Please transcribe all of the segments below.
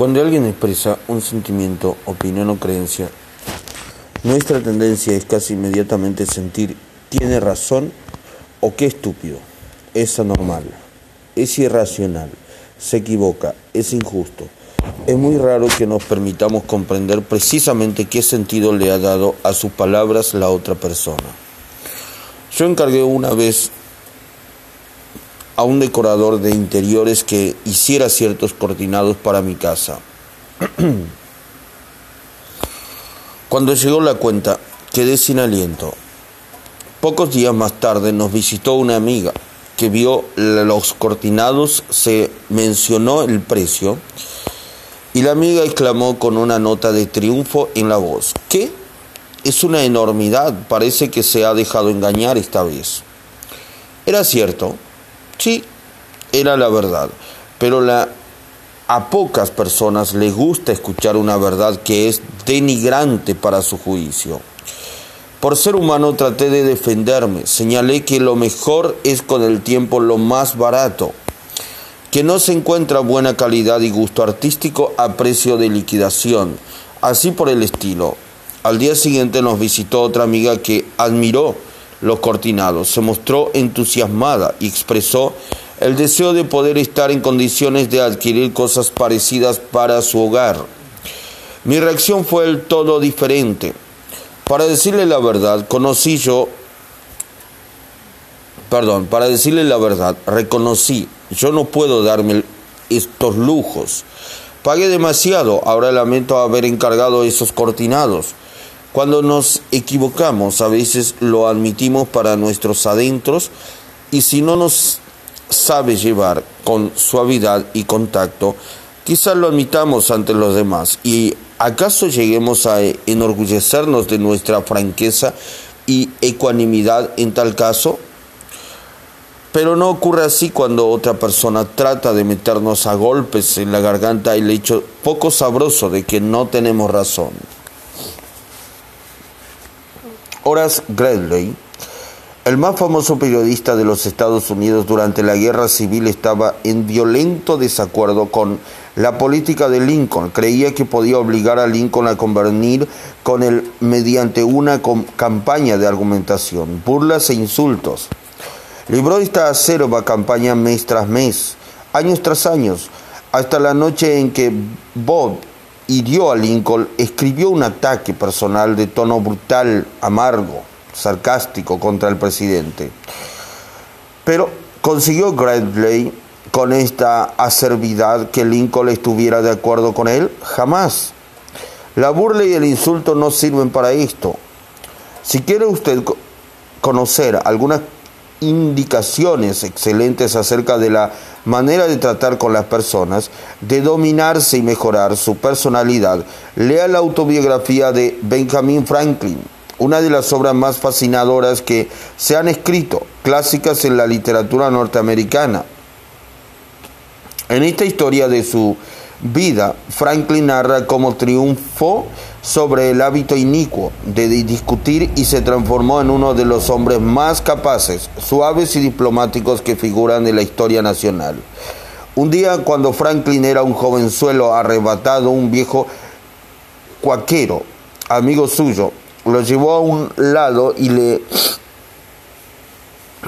Cuando alguien expresa un sentimiento, opinión o creencia, nuestra tendencia es casi inmediatamente sentir tiene razón o qué estúpido, es anormal, es irracional, se equivoca, es injusto. Es muy raro que nos permitamos comprender precisamente qué sentido le ha dado a sus palabras la otra persona. Yo encargué una vez a un decorador de interiores que hiciera ciertos coordinados para mi casa. Cuando llegó la cuenta, quedé sin aliento. Pocos días más tarde nos visitó una amiga que vio los cortinados, se mencionó el precio y la amiga exclamó con una nota de triunfo en la voz, ¿qué? Es una enormidad, parece que se ha dejado engañar esta vez. Era cierto, Sí, era la verdad, pero la, a pocas personas les gusta escuchar una verdad que es denigrante para su juicio. Por ser humano traté de defenderme, señalé que lo mejor es con el tiempo lo más barato, que no se encuentra buena calidad y gusto artístico a precio de liquidación, así por el estilo. Al día siguiente nos visitó otra amiga que admiró los cortinados. Se mostró entusiasmada y expresó el deseo de poder estar en condiciones de adquirir cosas parecidas para su hogar. Mi reacción fue el todo diferente. Para decirle la verdad, conocí yo, perdón, para decirle la verdad, reconocí, yo no puedo darme estos lujos. Pagué demasiado, ahora lamento haber encargado esos cortinados. Cuando nos equivocamos, a veces lo admitimos para nuestros adentros y si no nos sabe llevar con suavidad y contacto, quizás lo admitamos ante los demás y acaso lleguemos a enorgullecernos de nuestra franqueza y ecuanimidad en tal caso. Pero no ocurre así cuando otra persona trata de meternos a golpes en la garganta el hecho poco sabroso de que no tenemos razón. Horace Greeley, el más famoso periodista de los Estados Unidos durante la Guerra Civil, estaba en violento desacuerdo con la política de Lincoln. Creía que podía obligar a Lincoln a convenir con él mediante una campaña de argumentación, burlas e insultos. Libró esta acerba campaña mes tras mes, años tras años, hasta la noche en que Bob hirió a Lincoln, escribió un ataque personal de tono brutal, amargo, sarcástico contra el presidente. Pero consiguió Gradley con esta acervidad que Lincoln estuviera de acuerdo con él? Jamás. La burla y el insulto no sirven para esto. Si quiere usted conocer algunas indicaciones excelentes acerca de la manera de tratar con las personas, de dominarse y mejorar su personalidad, lea la autobiografía de Benjamin Franklin, una de las obras más fascinadoras que se han escrito, clásicas en la literatura norteamericana. En esta historia de su vida, Franklin narra cómo triunfó sobre el hábito inicuo de discutir y se transformó en uno de los hombres más capaces, suaves y diplomáticos que figuran en la historia nacional. Un día, cuando Franklin era un jovenzuelo arrebatado, un viejo cuaquero, amigo suyo, lo llevó a un lado y le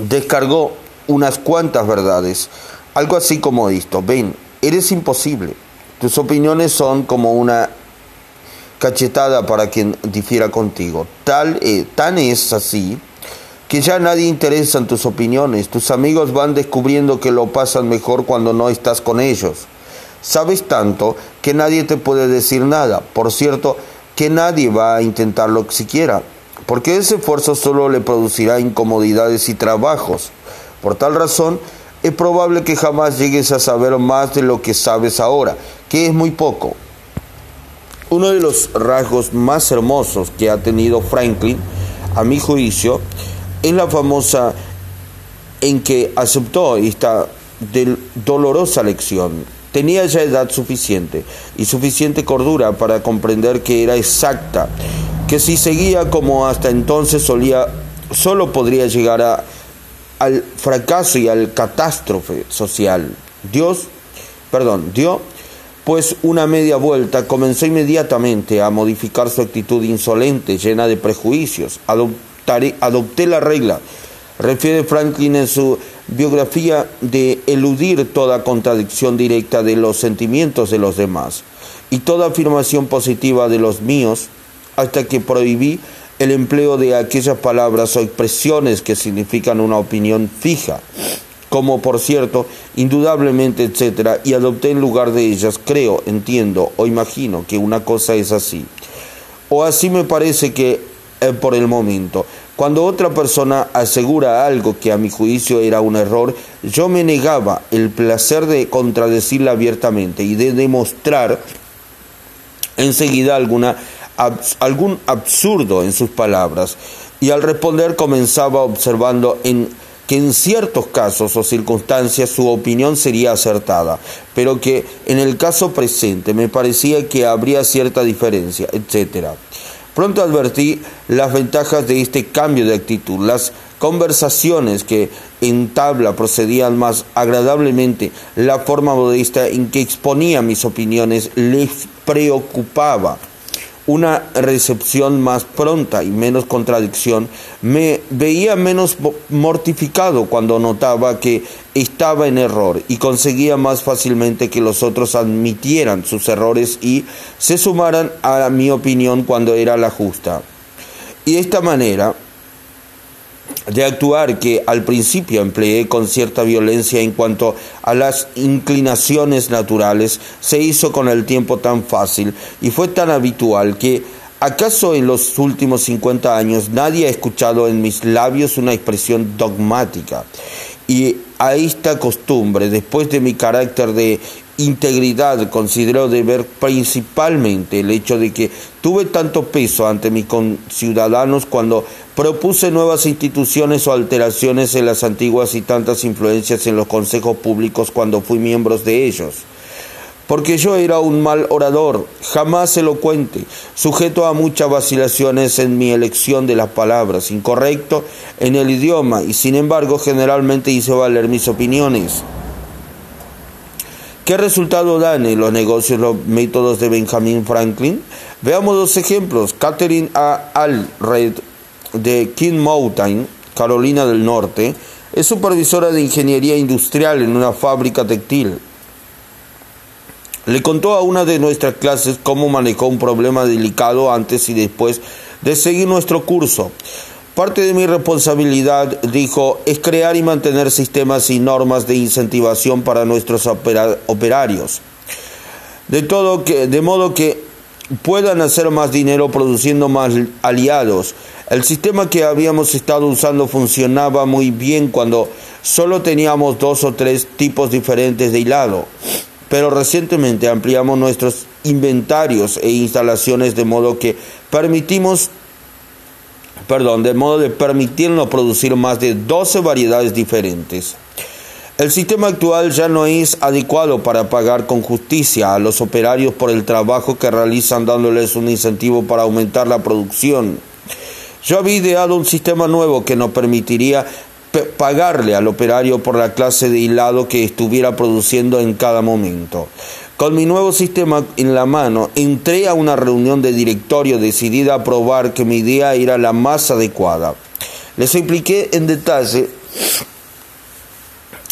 descargó unas cuantas verdades. Algo así como esto, ven, eres imposible. Tus opiniones son como una cachetada para quien difiera contigo. Tal, eh, tan es así que ya nadie interesa en tus opiniones. Tus amigos van descubriendo que lo pasan mejor cuando no estás con ellos. Sabes tanto que nadie te puede decir nada. Por cierto, que nadie va a intentarlo siquiera, porque ese esfuerzo solo le producirá incomodidades y trabajos. Por tal razón, es probable que jamás llegues a saber más de lo que sabes ahora, que es muy poco. Uno de los rasgos más hermosos que ha tenido Franklin, a mi juicio, es la famosa en que aceptó esta dolorosa lección. Tenía ya edad suficiente y suficiente cordura para comprender que era exacta, que si seguía como hasta entonces solía, solo podría llegar a, al fracaso y al catástrofe social. Dios, perdón, dio pues una media vuelta comenzó inmediatamente a modificar su actitud insolente, llena de prejuicios. adopté la regla, refiere Franklin en su biografía, de eludir toda contradicción directa de los sentimientos de los demás y toda afirmación positiva de los míos, hasta que prohibí el empleo de aquellas palabras o expresiones que significan una opinión fija como por cierto, indudablemente, etcétera, y adopté en lugar de ellas, creo, entiendo o imagino que una cosa es así. O así me parece que eh, por el momento. Cuando otra persona asegura algo que a mi juicio era un error, yo me negaba el placer de contradecirla abiertamente y de demostrar enseguida alguna, algún absurdo en sus palabras. Y al responder comenzaba observando en que en ciertos casos o circunstancias su opinión sería acertada, pero que en el caso presente me parecía que habría cierta diferencia, etc. Pronto advertí las ventajas de este cambio de actitud, las conversaciones que en tabla procedían más agradablemente, la forma modesta en que exponía mis opiniones les preocupaba una recepción más pronta y menos contradicción, me veía menos mortificado cuando notaba que estaba en error y conseguía más fácilmente que los otros admitieran sus errores y se sumaran a mi opinión cuando era la justa. Y esta manera de actuar que al principio empleé con cierta violencia en cuanto a las inclinaciones naturales, se hizo con el tiempo tan fácil y fue tan habitual que ¿Acaso en los últimos 50 años nadie ha escuchado en mis labios una expresión dogmática? Y a esta costumbre, después de mi carácter de integridad, considero deber principalmente el hecho de que tuve tanto peso ante mis conciudadanos cuando propuse nuevas instituciones o alteraciones en las antiguas y tantas influencias en los consejos públicos cuando fui miembro de ellos. Porque yo era un mal orador, jamás elocuente, sujeto a muchas vacilaciones en mi elección de las palabras, incorrecto en el idioma y sin embargo generalmente hice valer mis opiniones. ¿Qué resultado dan en los negocios los métodos de Benjamin Franklin? Veamos dos ejemplos. Catherine A. Alred de King Mountain, Carolina del Norte, es supervisora de ingeniería industrial en una fábrica textil. Le contó a una de nuestras clases cómo manejó un problema delicado antes y después de seguir nuestro curso. Parte de mi responsabilidad, dijo, es crear y mantener sistemas y normas de incentivación para nuestros operarios. De, todo que, de modo que puedan hacer más dinero produciendo más aliados. El sistema que habíamos estado usando funcionaba muy bien cuando solo teníamos dos o tres tipos diferentes de hilado, pero recientemente ampliamos nuestros inventarios e instalaciones de modo que permitimos perdón, de modo de permitirnos producir más de 12 variedades diferentes. El sistema actual ya no es adecuado para pagar con justicia a los operarios por el trabajo que realizan dándoles un incentivo para aumentar la producción. Yo había ideado un sistema nuevo que nos permitiría pagarle al operario por la clase de hilado que estuviera produciendo en cada momento. Con mi nuevo sistema en la mano, entré a una reunión de directorio decidida a probar que mi idea era la más adecuada. Les expliqué en detalle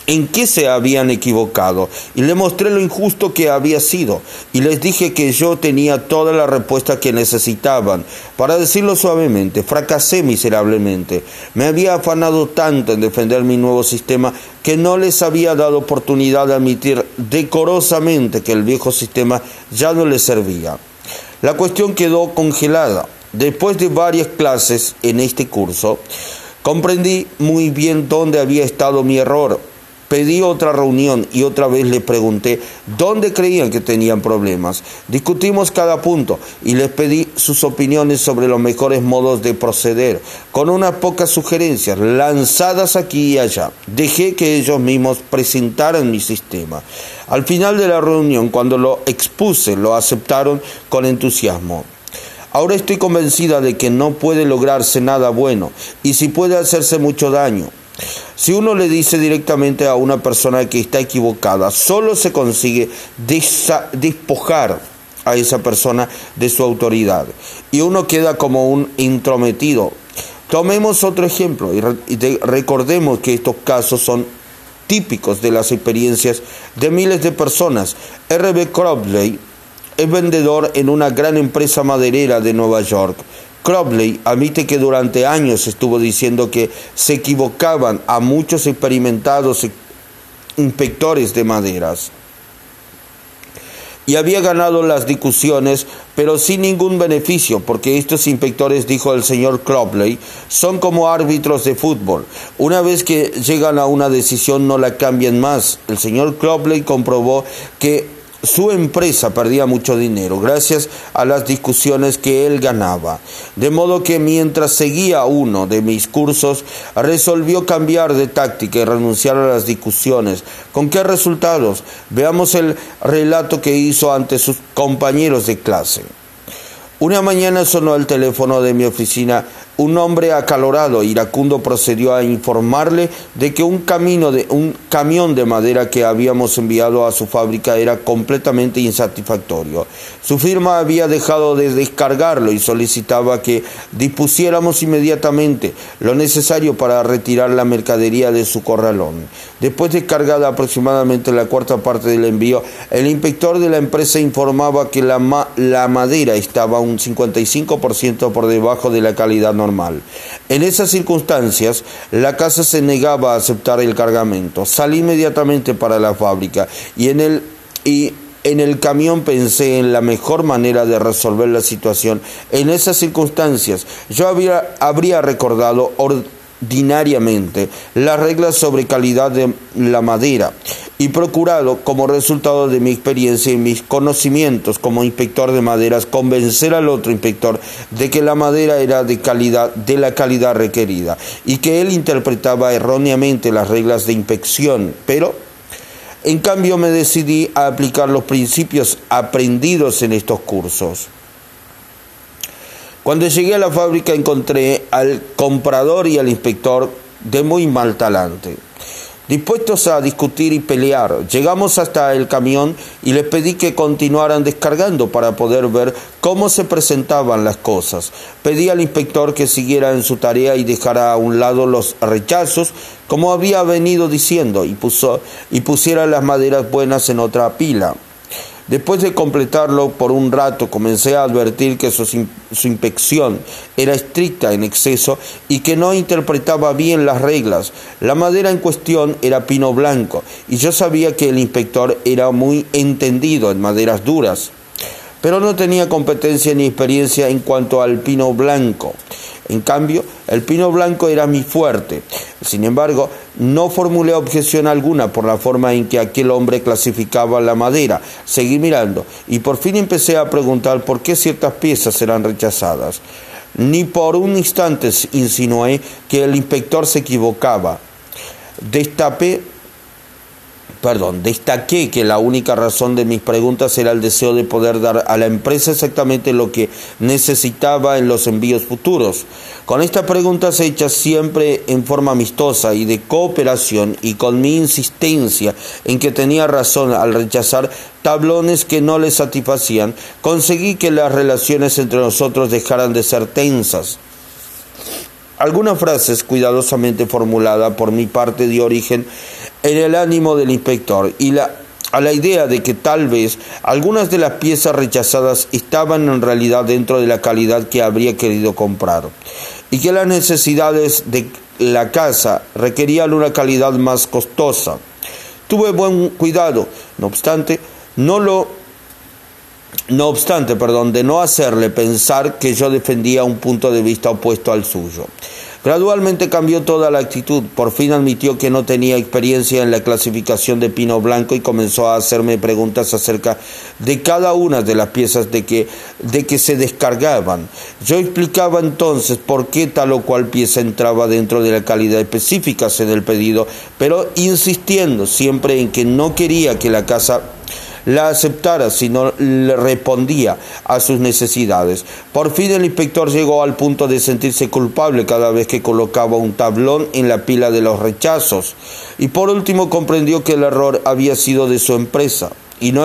en qué se habían equivocado y le mostré lo injusto que había sido y les dije que yo tenía toda la respuesta que necesitaban. Para decirlo suavemente, fracasé miserablemente. Me había afanado tanto en defender mi nuevo sistema que no les había dado oportunidad de admitir decorosamente que el viejo sistema ya no les servía. La cuestión quedó congelada. Después de varias clases en este curso, comprendí muy bien dónde había estado mi error Pedí otra reunión y otra vez les pregunté dónde creían que tenían problemas. Discutimos cada punto y les pedí sus opiniones sobre los mejores modos de proceder, con unas pocas sugerencias lanzadas aquí y allá. Dejé que ellos mismos presentaran mi sistema. Al final de la reunión, cuando lo expuse, lo aceptaron con entusiasmo. Ahora estoy convencida de que no puede lograrse nada bueno y si puede hacerse mucho daño. Si uno le dice directamente a una persona que está equivocada, solo se consigue despojar a esa persona de su autoridad y uno queda como un intrometido. Tomemos otro ejemplo y, recordemos que estos casos son típicos de las experiencias de miles de personas. R.B. Crobley es vendedor en una gran empresa maderera de Nueva York. Crobley admite que durante años estuvo diciendo que se equivocaban a muchos experimentados inspectores de maderas y había ganado las discusiones, pero sin ningún beneficio, porque estos inspectores, dijo el señor Crobley, son como árbitros de fútbol. Una vez que llegan a una decisión no la cambian más. El señor Crobley comprobó que su empresa perdía mucho dinero gracias a las discusiones que él ganaba. De modo que mientras seguía uno de mis cursos, resolvió cambiar de táctica y renunciar a las discusiones. ¿Con qué resultados? Veamos el relato que hizo ante sus compañeros de clase. Una mañana sonó el teléfono de mi oficina un hombre acalorado, iracundo, procedió a informarle de que un, camino de, un camión de madera que habíamos enviado a su fábrica era completamente insatisfactorio. Su firma había dejado de descargarlo y solicitaba que dispusiéramos inmediatamente lo necesario para retirar la mercadería de su corralón. Después de cargada aproximadamente la cuarta parte del envío, el inspector de la empresa informaba que la, la madera estaba un 55% por debajo de la calidad normal en esas circunstancias, la casa se negaba a aceptar el cargamento. Salí inmediatamente para la fábrica y en el, y en el camión pensé en la mejor manera de resolver la situación. En esas circunstancias, yo habría recordado ordinariamente las reglas sobre calidad de la madera y procurado, como resultado de mi experiencia y mis conocimientos como inspector de maderas, convencer al otro inspector de que la madera era de calidad, de la calidad requerida, y que él interpretaba erróneamente las reglas de inspección, pero en cambio me decidí a aplicar los principios aprendidos en estos cursos. Cuando llegué a la fábrica encontré al comprador y al inspector de muy mal talante dispuestos a discutir y pelear. Llegamos hasta el camión y les pedí que continuaran descargando para poder ver cómo se presentaban las cosas. Pedí al inspector que siguiera en su tarea y dejara a un lado los rechazos, como había venido diciendo, y, puso, y pusiera las maderas buenas en otra pila. Después de completarlo por un rato, comencé a advertir que su, inspección era estricta en exceso y que no interpretaba bien las reglas. La madera en cuestión era pino blanco y yo sabía que el inspector era muy entendido en maderas duras, pero no tenía competencia ni experiencia en cuanto al pino blanco. En cambio, el pino blanco era mi fuerte. Sin embargo, no formulé objeción alguna por la forma en que aquel hombre clasificaba la madera. Seguí mirando y por fin empecé a preguntar por qué ciertas piezas eran rechazadas. Ni por un instante insinué que el inspector se equivocaba. Destapé perdón, destaqué que la única razón de mis preguntas era el deseo de poder dar a la empresa exactamente lo que necesitaba en los envíos futuros. Con estas preguntas hechas siempre en forma amistosa y de cooperación y con mi insistencia en que tenía razón al rechazar tablones que no le satisfacían, conseguí que las relaciones entre nosotros dejaran de ser tensas. Algunas frases cuidadosamente formuladas por mi parte de origen en el ánimo del inspector y la, a la idea de que tal vez algunas de las piezas rechazadas estaban en realidad dentro de la calidad que habría querido comprar y que las necesidades de la casa requerían una calidad más costosa. Tuve buen cuidado, no obstante, no lo no obstante, perdón, de no hacerle pensar que yo defendía un punto de vista opuesto al suyo. Gradualmente cambió toda la actitud, por fin admitió que no tenía experiencia en la clasificación de pino blanco y comenzó a hacerme preguntas acerca de cada una de las piezas de que, de que se descargaban. Yo explicaba entonces por qué tal o cual pieza entraba dentro de la calidad específica en el pedido, pero insistiendo siempre en que no quería que la casa la aceptara si no le respondía a sus necesidades. Por fin el inspector llegó al punto de sentirse culpable cada vez que colocaba un tablón en la pila de los rechazos. Y por último comprendió que el error había sido de su empresa y no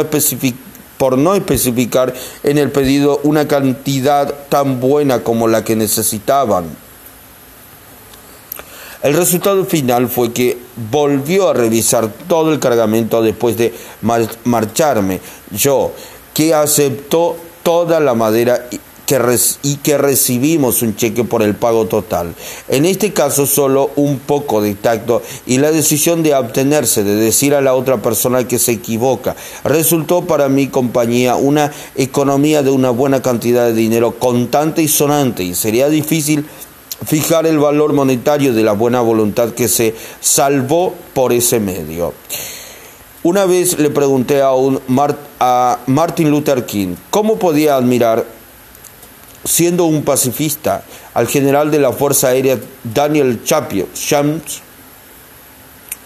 por no especificar en el pedido una cantidad tan buena como la que necesitaban. El resultado final fue que volvió a revisar todo el cargamento después de marcharme. Yo, que aceptó toda la madera y que recibimos un cheque por el pago total. En este caso solo un poco de tacto y la decisión de abstenerse de decir a la otra persona que se equivoca resultó para mi compañía una economía de una buena cantidad de dinero contante y sonante y sería difícil fijar el valor monetario de la buena voluntad que se salvó por ese medio. Una vez le pregunté a, Martin Luther King cómo podía admirar, siendo un pacifista, al general de la Fuerza Aérea Daniel Chapio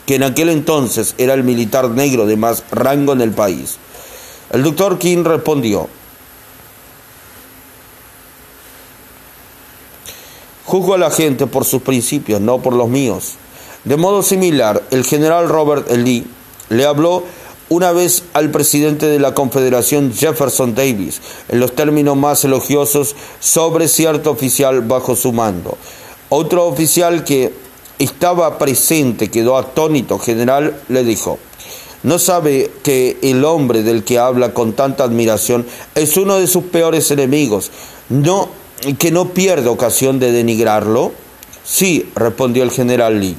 que en aquel entonces era el militar negro de más rango en el país. El doctor King respondió, Juzgo a la gente por sus principios, no por los míos. De modo similar, el general Robert E. Lee le habló una vez al presidente de la Confederación Jefferson Davis, en los términos más elogiosos, sobre cierto oficial bajo su mando. Otro oficial que estaba presente quedó atónito. General le dijo, ¿no sabe que el hombre del que habla con tanta admiración es uno de sus peores enemigos? No que no pierda ocasión de denigrarlo? Sí, respondió el general Lee.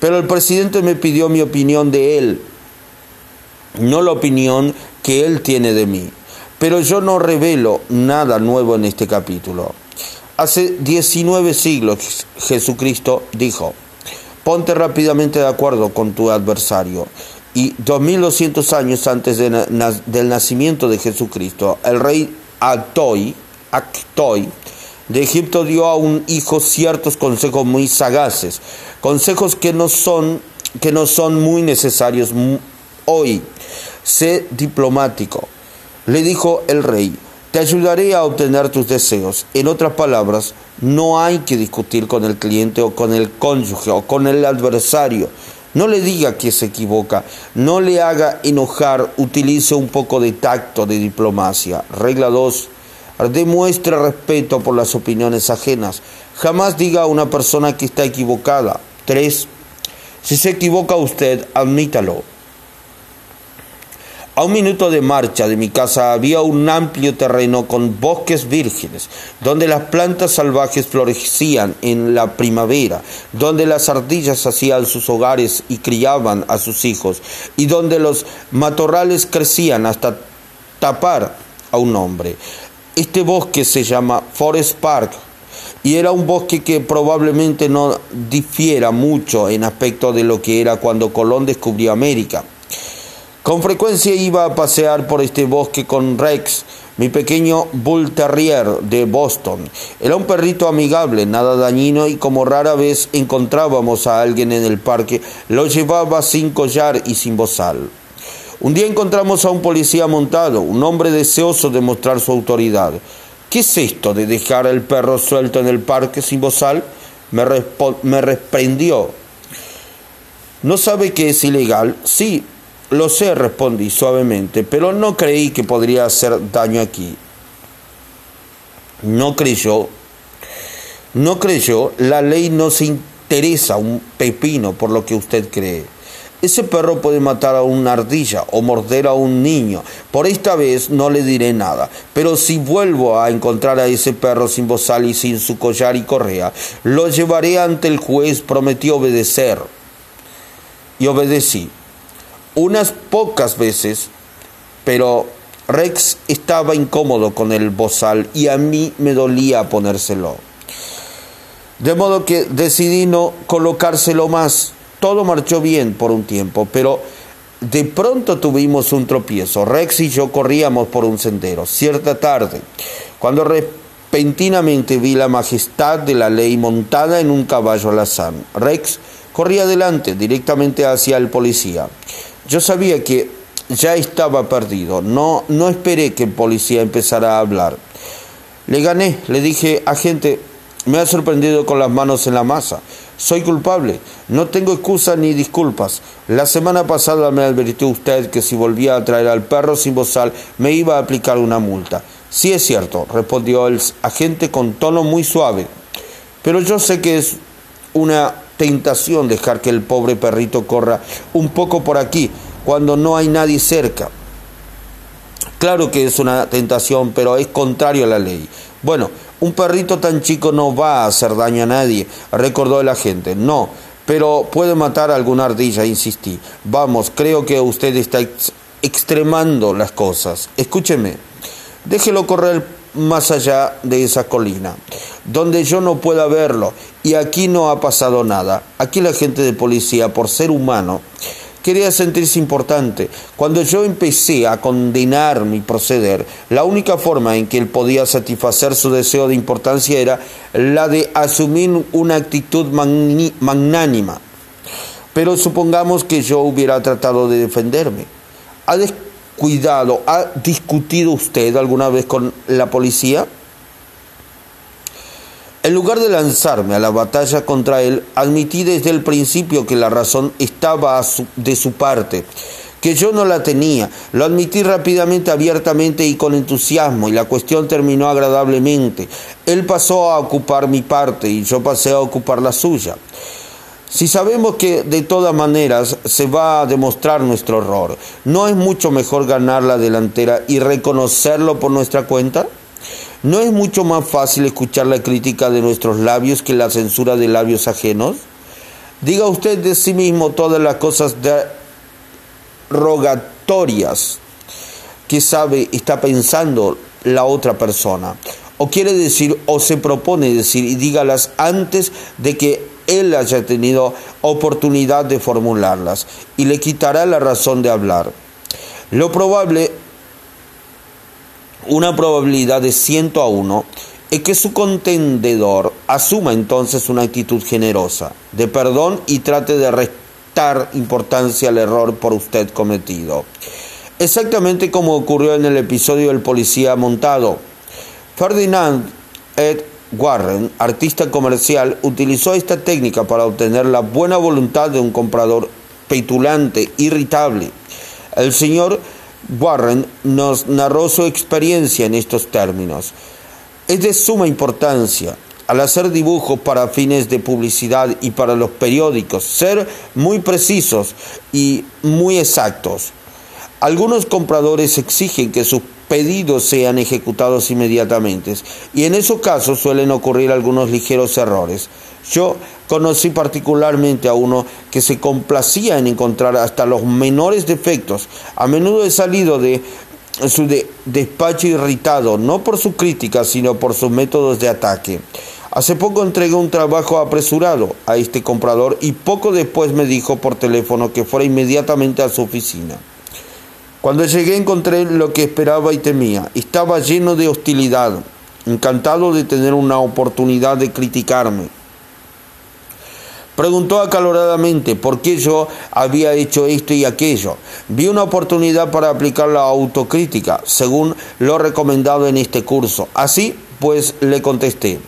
Pero el presidente me pidió mi opinión de él, no la opinión que él tiene de mí. Pero yo no revelo nada nuevo en este capítulo. Hace 19 siglos Jesucristo dijo, ponte rápidamente de acuerdo con tu adversario. Y 2200 años antes del nacimiento de Jesucristo, el rey Atoy Actoi de Egipto dio a un hijo ciertos consejos muy sagaces, consejos que no son, que no son muy necesarios hoy. Sé diplomático. Le dijo el rey, te ayudaré a obtener tus deseos. En otras palabras, no hay que discutir con el cliente o con el cónyuge o con el adversario. No le diga que se equivoca, no le haga enojar, utilice un poco de tacto, de diplomacia. Regla 2 Demuestre respeto por las opiniones ajenas. Jamás diga a una persona que está equivocada. 3. Si se equivoca usted, admítalo. A un minuto de marcha de mi casa había un amplio terreno con bosques vírgenes, donde las plantas salvajes florecían en la primavera, donde las ardillas hacían sus hogares y criaban a sus hijos, y donde los matorrales crecían hasta tapar a un hombre. Este bosque se llama Forest Park y era un bosque que probablemente no difiera mucho en aspecto de lo que era cuando Colón descubrió América. Con frecuencia iba a pasear por este bosque con Rex, mi pequeño Bull Terrier de Boston. Era un perrito amigable, nada dañino y como rara vez encontrábamos a alguien en el parque, lo llevaba sin collar y sin bozal. Un día encontramos a un policía montado, un hombre deseoso de mostrar su autoridad. ¿Qué es esto de dejar al perro suelto en el parque sin bozal? Me, me. ¿No sabe que es ilegal? Sí, lo sé, respondí suavemente, pero no creí que podría hacer daño aquí. No creyó. No creyó, la ley no se interesa un pepino por lo que usted cree. Ese perro puede matar a una ardilla o morder a un niño. Por esta vez no le diré nada. Pero si vuelvo a encontrar a ese perro sin bozal y sin su collar y correa, lo llevaré ante el juez. Prometió obedecer. Y obedecí. Unas pocas veces, pero Rex estaba incómodo con el bozal y a mí me dolía ponérselo. De modo que decidí no colocárselo más todo marchó bien por un tiempo, pero de pronto tuvimos un tropiezo. Rex y yo corríamos por un sendero, cierta tarde, cuando repentinamente vi la majestad de la ley montada en un caballo alazán. Rex corría adelante, directamente hacia el policía. Yo sabía que ya estaba perdido. No, no esperé que el policía empezara a hablar. Le gané, le dije, agente, me ha sorprendido con las manos en la masa. Soy culpable, no tengo excusa ni disculpas. La semana pasada me advirtió usted que si volvía a traer al perro sin bozal me iba a aplicar una multa. Sí es cierto, respondió el agente con tono muy suave. Pero yo sé que es una tentación dejar que el pobre perrito corra un poco por aquí cuando no hay nadie cerca. Claro que es una tentación, pero es contrario a la ley. Bueno, un perrito tan chico no va a hacer daño a nadie, recordó el agente. No, pero puede matar a alguna ardilla, insistí. Vamos, creo que usted está extremando las cosas. Escúcheme, déjelo correr más allá de esa colina, donde yo no pueda verlo, y aquí no ha pasado nada. Aquí la gente de policía, por ser humano, quería sentirse importante. Cuando yo empecé a condenar mi proceder, la única forma en que él podía satisfacer su deseo de importancia era la de asumir una actitud magnánima. Pero supongamos que yo hubiera tratado de defenderme. ¿Ha descuidado, ha discutido usted alguna vez con la policía? En lugar de lanzarme a la batalla contra él, admití desde el principio que la razón estaba de su parte, que yo no la tenía. Lo admití rápidamente, abiertamente y con entusiasmo, y la cuestión terminó agradablemente. Él pasó a ocupar mi parte y yo pasé a ocupar la suya. Si sabemos que de todas maneras se va a demostrar nuestro error, ¿no es mucho mejor ganar la delantera y reconocerlo por nuestra cuenta? ¿No es mucho más fácil escuchar la crítica de nuestros labios que la censura de labios ajenos? Diga usted de sí mismo todas las cosas rogatorias que sabe, está pensando la otra persona. O quiere decir, o se propone decir, y dígalas antes de que él haya tenido oportunidad de formularlas, y le quitará la razón de hablar. Lo probable una probabilidad de 100 a 1 es que su contendedor asuma entonces una actitud generosa de perdón y trate de restar importancia al error por usted cometido. Exactamente como ocurrió en el episodio del policía montado. Ferdinand Ed Warren, artista comercial, utilizó esta técnica para obtener la buena voluntad de un comprador petulante, irritable. El señor Warren nos narró su experiencia en estos términos. Es de suma importancia al hacer dibujos para fines de publicidad y para los periódicos, ser muy precisos y muy exactos. Algunos compradores exigen que sus pedidos sean ejecutados inmediatamente y en esos casos suelen ocurrir algunos ligeros errores. Yo conocí particularmente a uno que se complacía en encontrar hasta los menores defectos. A menudo he salido de su despacho irritado, no por su crítica, sino por sus métodos de ataque. Hace poco entregué un trabajo apresurado a este comprador y poco después me dijo por teléfono que fuera inmediatamente a su oficina. Cuando llegué encontré lo que esperaba y temía. Estaba lleno de hostilidad, encantado de tener una oportunidad de criticarme. Preguntó acaloradamente por qué yo había hecho esto y aquello. Vi una oportunidad para aplicar la autocrítica, según lo recomendado en este curso. Así, pues, le contesté.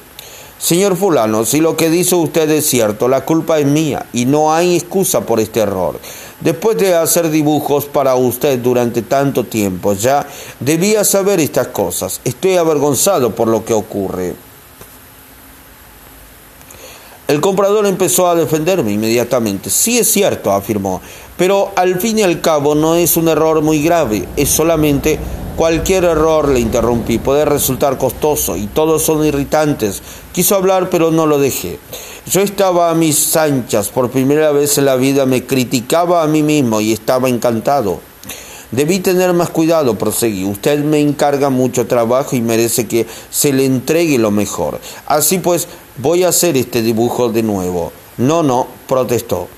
Señor fulano, si lo que dice usted es cierto, la culpa es mía y no hay excusa por este error. Después de hacer dibujos para usted durante tanto tiempo, ya debía saber estas cosas. Estoy avergonzado por lo que ocurre. El comprador empezó a defenderme inmediatamente. Sí es cierto, afirmó, pero al fin y al cabo no es un error muy grave, es solamente cualquier error, le interrumpí, puede resultar costoso y todos son irritantes. Quiso hablar, pero no lo dejé. Yo estaba a mis anchas, por primera vez en la vida me criticaba a mí mismo y estaba encantado. Debí tener más cuidado, proseguí. Usted me encarga mucho trabajo y merece que se le entregue lo mejor. Así pues, voy a hacer este dibujo de nuevo. No, no, protestó.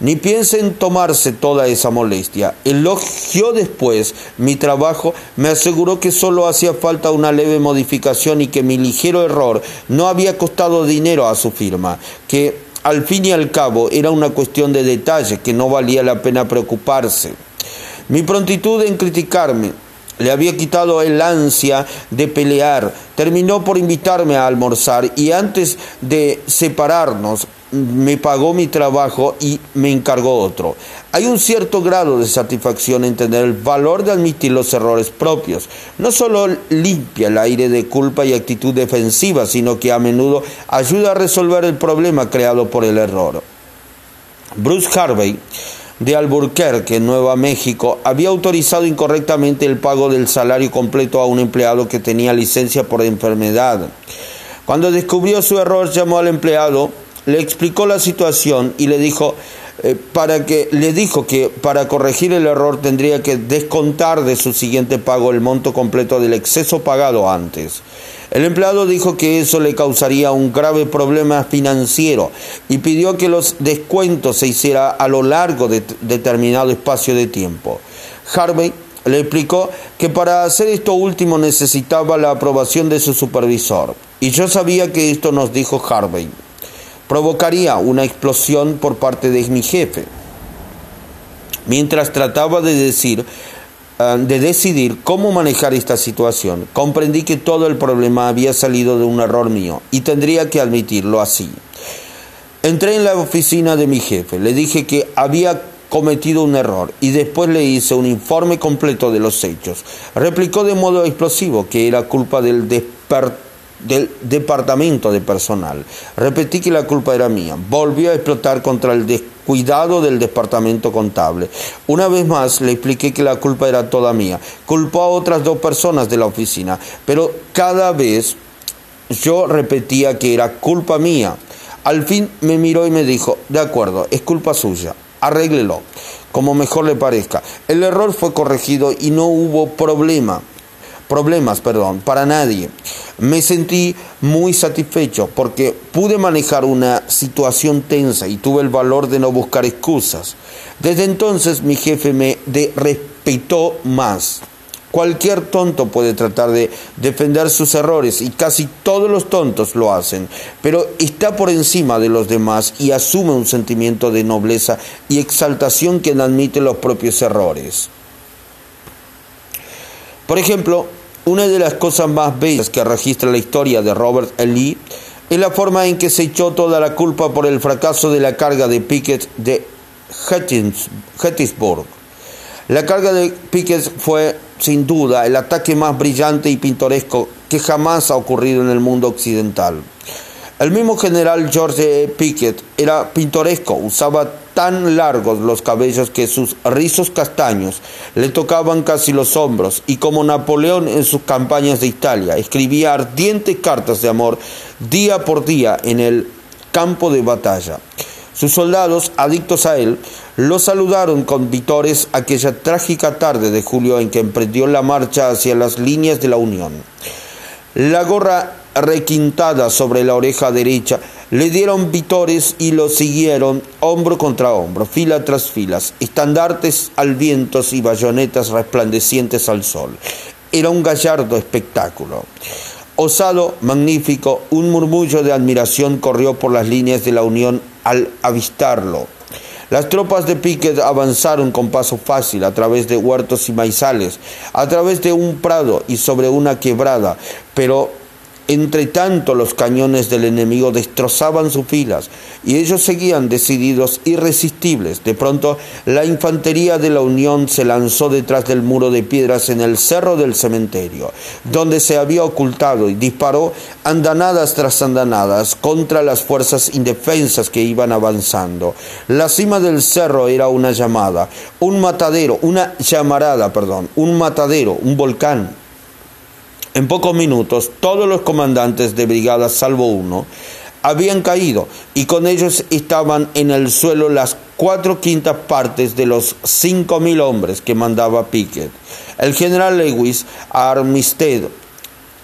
Ni piense en tomarse toda esa molestia. Elogió después mi trabajo, me aseguró que solo hacía falta una leve modificación y que mi ligero error no había costado dinero a su firma, que al fin y al cabo era una cuestión de detalle, que no valía la pena preocuparse. Mi prontitud en criticarme le había quitado el ansia de pelear, terminó por invitarme a almorzar y antes de separarnos me pagó mi trabajo y me encargó otro. Hay un cierto grado de satisfacción en tener el valor de admitir los errores propios. No solo limpia el aire de culpa y actitud defensiva, sino que a menudo ayuda a resolver el problema creado por el error. Bruce Harvey de Albuquerque, Nueva México, había autorizado incorrectamente el pago del salario completo a un empleado que tenía licencia por enfermedad. Cuando descubrió su error, llamó al empleado, le explicó la situación y le dijo, eh, para que le dijo que para corregir el error tendría que descontar de su siguiente pago el monto completo del exceso pagado antes. El empleado dijo que eso le causaría un grave problema financiero y pidió que los descuentos se hiciera a lo largo de determinado espacio de tiempo. Harvey le explicó que para hacer esto último necesitaba la aprobación de su supervisor. Y yo sabía que esto nos dijo Harvey. Provocaría una explosión por parte de mi jefe. Mientras trataba de decir de decidir cómo manejar esta situación, comprendí que todo el problema había salido de un error mío y tendría que admitirlo así. Entré en la oficina de mi jefe, le dije que había cometido un error y después le hice un informe completo de los hechos. Replicó de modo explosivo que era culpa del despertar del departamento de personal. Repetí que la culpa era mía. Volvió a explotar contra el descuidado del departamento contable. Una vez más le expliqué que la culpa era toda mía. Culpó a otras dos personas de la oficina, pero cada vez yo repetía que era culpa mía. Al fin me miró y me dijo, de acuerdo, es culpa suya, arréglelo, como mejor le parezca. El error fue corregido y no hubo problema problemas, perdón, para nadie. Me sentí muy satisfecho porque pude manejar una situación tensa y tuve el valor de no buscar excusas. Desde entonces mi jefe me respetó más. Cualquier tonto puede tratar de defender sus errores y casi todos los tontos lo hacen, pero está por encima de los demás y asume un sentimiento de nobleza y exaltación que admite los propios errores. Por ejemplo, una de las cosas más bellas que registra la historia de Robert E. Lee es la forma en que se echó toda la culpa por el fracaso de la carga de Pickett de Gettysburg. La carga de Pickett fue, sin duda, el ataque más brillante y pintoresco que jamás ha ocurrido en el mundo occidental. El mismo general George E. Pickett era pintoresco, usaba tan largos los cabellos que sus rizos castaños le tocaban casi los hombros y como Napoleón en sus campañas de Italia escribía ardientes cartas de amor día por día en el campo de batalla. Sus soldados, adictos a él, lo saludaron con vitores aquella trágica tarde de julio en que emprendió la marcha hacia las líneas de la Unión. La gorra requintada sobre la oreja derecha, le dieron vitores y lo siguieron hombro contra hombro, fila tras filas, estandartes al viento y bayonetas resplandecientes al sol. Era un gallardo espectáculo. Osado, magnífico, un murmullo de admiración corrió por las líneas de la Unión al avistarlo. Las tropas de Piquet avanzaron con paso fácil a través de huertos y maizales, a través de un prado y sobre una quebrada, pero entre tanto los cañones del enemigo destrozaban sus filas y ellos seguían decididos, irresistibles. De pronto la infantería de la Unión se lanzó detrás del muro de piedras en el cerro del cementerio, donde se había ocultado y disparó andanadas tras andanadas contra las fuerzas indefensas que iban avanzando. La cima del cerro era una llamada, un matadero, una llamarada, perdón, un matadero, un volcán en pocos minutos, todos los comandantes de brigada, salvo uno, habían caído y con ellos estaban en el suelo las cuatro quintas partes de los cinco mil hombres que mandaba Pickett. El general Lewis Armistead,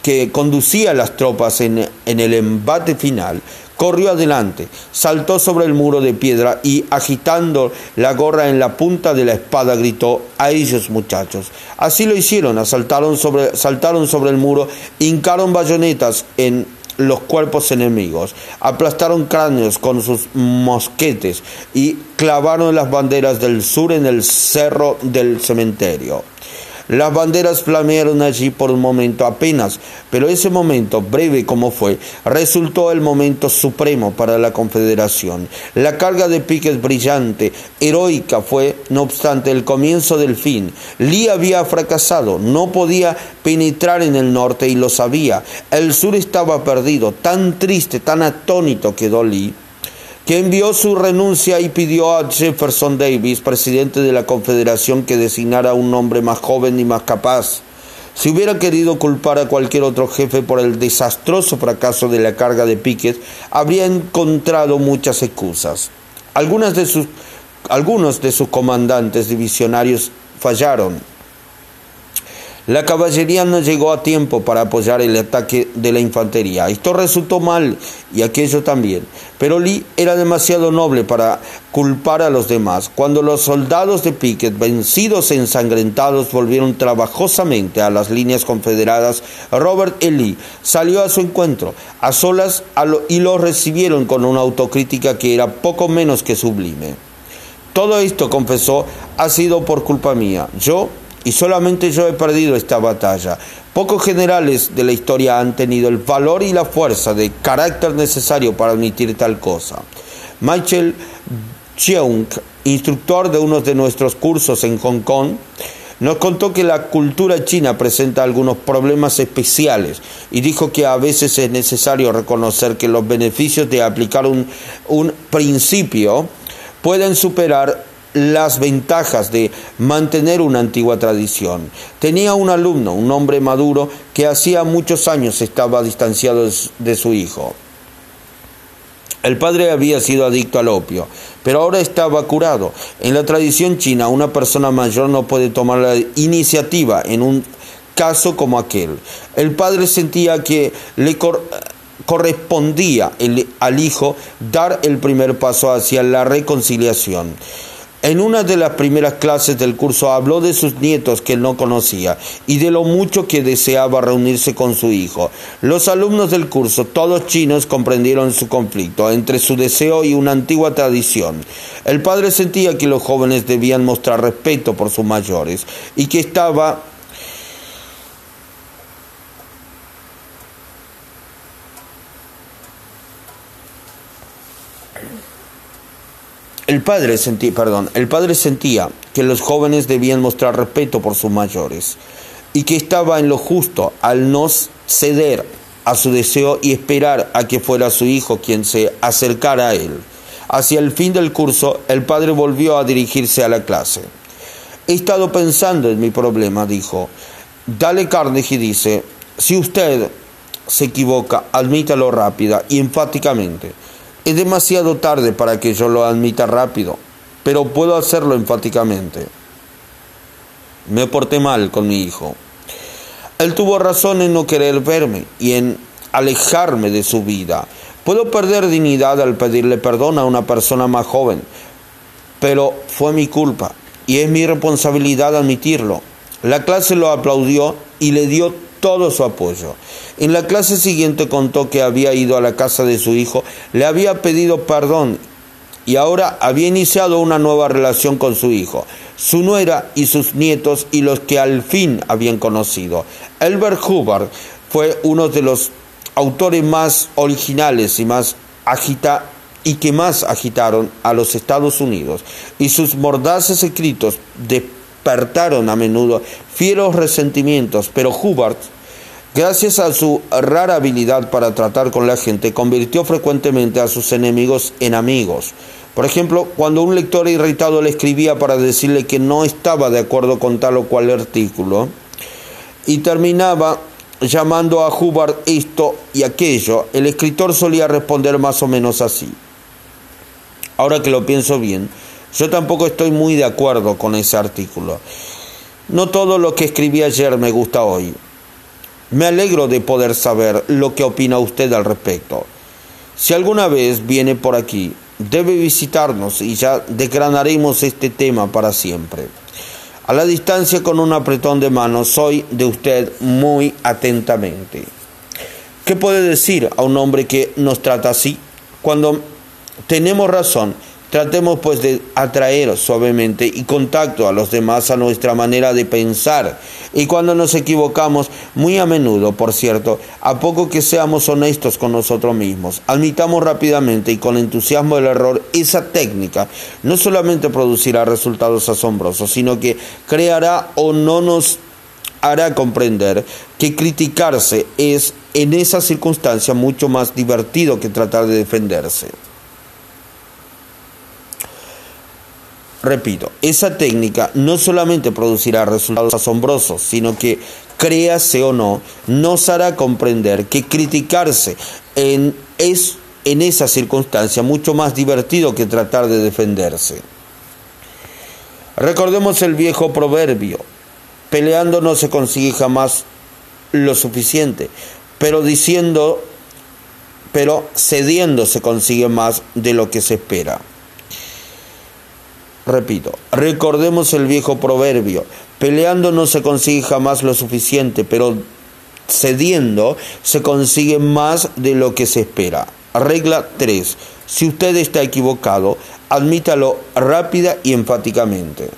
que conducía las tropas en, en el embate final, corrió adelante, saltó sobre el muro de piedra y agitando la gorra en la punta de la espada gritó a ellos muchachos. Así lo hicieron, saltaron sobre, saltaron sobre el muro, hincaron bayonetas en los cuerpos enemigos, aplastaron cráneos con sus mosquetes y clavaron las banderas del sur en el cerro del cementerio. Las banderas flamearon allí por un momento apenas, pero ese momento, breve como fue, resultó el momento supremo para la Confederación. La carga de piques brillante, heroica fue, no obstante, el comienzo del fin. Lee había fracasado, no podía penetrar en el norte y lo sabía. El sur estaba perdido, tan triste, tan atónito quedó Lee que envió su renuncia y pidió a Jefferson Davis, presidente de la Confederación, que designara un hombre más joven y más capaz. Si hubiera querido culpar a cualquier otro jefe por el desastroso fracaso de la carga de Pickett, habría encontrado muchas excusas. De sus, algunos de sus comandantes divisionarios fallaron la caballería no llegó a tiempo para apoyar el ataque de la infantería. Esto resultó mal y aquello también. Pero Lee era demasiado noble para culpar a los demás. Cuando los soldados de Pickett, vencidos e ensangrentados, volvieron trabajosamente a las líneas confederadas, Robert E. Lee salió a su encuentro, a solas, y lo recibieron con una autocrítica que era poco menos que sublime. Todo esto, confesó, ha sido por culpa mía. Yo y solamente yo he perdido esta batalla. Pocos generales de la historia han tenido el valor y la fuerza de carácter necesario para admitir tal cosa. Michael Cheung, instructor de uno de nuestros cursos en Hong Kong, nos contó que la cultura china presenta algunos problemas especiales y dijo que a veces es necesario reconocer que los beneficios de aplicar un, un principio pueden superar las ventajas de mantener una antigua tradición. Tenía un alumno, un hombre maduro, que hacía muchos años estaba distanciado de su hijo. El padre había sido adicto al opio, pero ahora estaba curado. En la tradición china, una persona mayor no puede tomar la iniciativa en un caso como aquel. El padre sentía que le correspondía al hijo dar el primer paso hacia la reconciliación. En una de las primeras clases del curso habló de sus nietos que no conocía y de lo mucho que deseaba reunirse con su hijo. Los alumnos del curso, todos chinos, comprendieron su conflicto entre su deseo y una antigua tradición. El padre sentía que los jóvenes debían mostrar respeto por sus mayores y que estaba El padre, perdón, el padre sentía que los jóvenes debían mostrar respeto por sus mayores y que estaba en lo justo al no ceder a su deseo y esperar a que fuera su hijo quien se acercara a él. Hacia el fin del curso, el padre volvió a dirigirse a la clase. He estado pensando en mi problema, dijo. Dale Carnegie dice, si usted se equivoca, admítalo rápida y enfáticamente. Es demasiado tarde para que yo lo admita rápido, pero puedo hacerlo enfáticamente. Me porté mal con mi hijo. Él tuvo razón en no querer verme y en alejarme de su vida. Puedo perder dignidad al pedirle perdón a una persona más joven, pero fue mi culpa y es mi responsabilidad admitirlo. La clase lo aplaudió y le dio todo su apoyo. En la clase siguiente contó que había ido a la casa de su hijo, le había pedido perdón y ahora había iniciado una nueva relación con su hijo, su nuera y sus nietos y los que al fin habían conocido. Elbert Hubbard fue uno de los autores más originales y más agita y que más agitaron a los Estados Unidos y sus mordaces escritos a menudo fieros resentimientos, pero Hubbard, gracias a su rara habilidad para tratar con la gente, convirtió frecuentemente a sus enemigos en amigos. Por ejemplo, cuando un lector irritado le escribía para decirle que no estaba de acuerdo con tal o cual artículo, y terminaba llamando a Hubbard esto y aquello, el escritor solía responder más o menos así. Ahora que lo pienso bien, yo tampoco estoy muy de acuerdo con ese artículo. No todo lo que escribí ayer me gusta hoy. Me alegro de poder saber lo que opina usted al respecto. Si alguna vez viene por aquí, debe visitarnos y ya desgranaremos este tema para siempre. A la distancia con un apretón de mano, soy de usted muy atentamente. ¿Qué puede decir a un hombre que nos trata así? Cuando tenemos razón, Tratemos pues de atraer suavemente y contacto a los demás a nuestra manera de pensar. Y cuando nos equivocamos, muy a menudo, por cierto, a poco que seamos honestos con nosotros mismos, admitamos rápidamente y con entusiasmo el error, esa técnica no solamente producirá resultados asombrosos, sino que creará o no nos hará comprender que criticarse es en esa circunstancia mucho más divertido que tratar de defenderse. Repito, esa técnica no solamente producirá resultados asombrosos, sino que, créase o no, nos hará comprender que criticarse en, es en esa circunstancia mucho más divertido que tratar de defenderse. Recordemos el viejo proverbio, peleando no se consigue jamás lo suficiente, pero diciendo, pero cediendo se consigue más de lo que se espera. Repito, recordemos el viejo proverbio, peleando no se consigue jamás lo suficiente, pero cediendo se consigue más de lo que se espera. Regla 3. Si usted está equivocado, admítalo rápida y enfáticamente.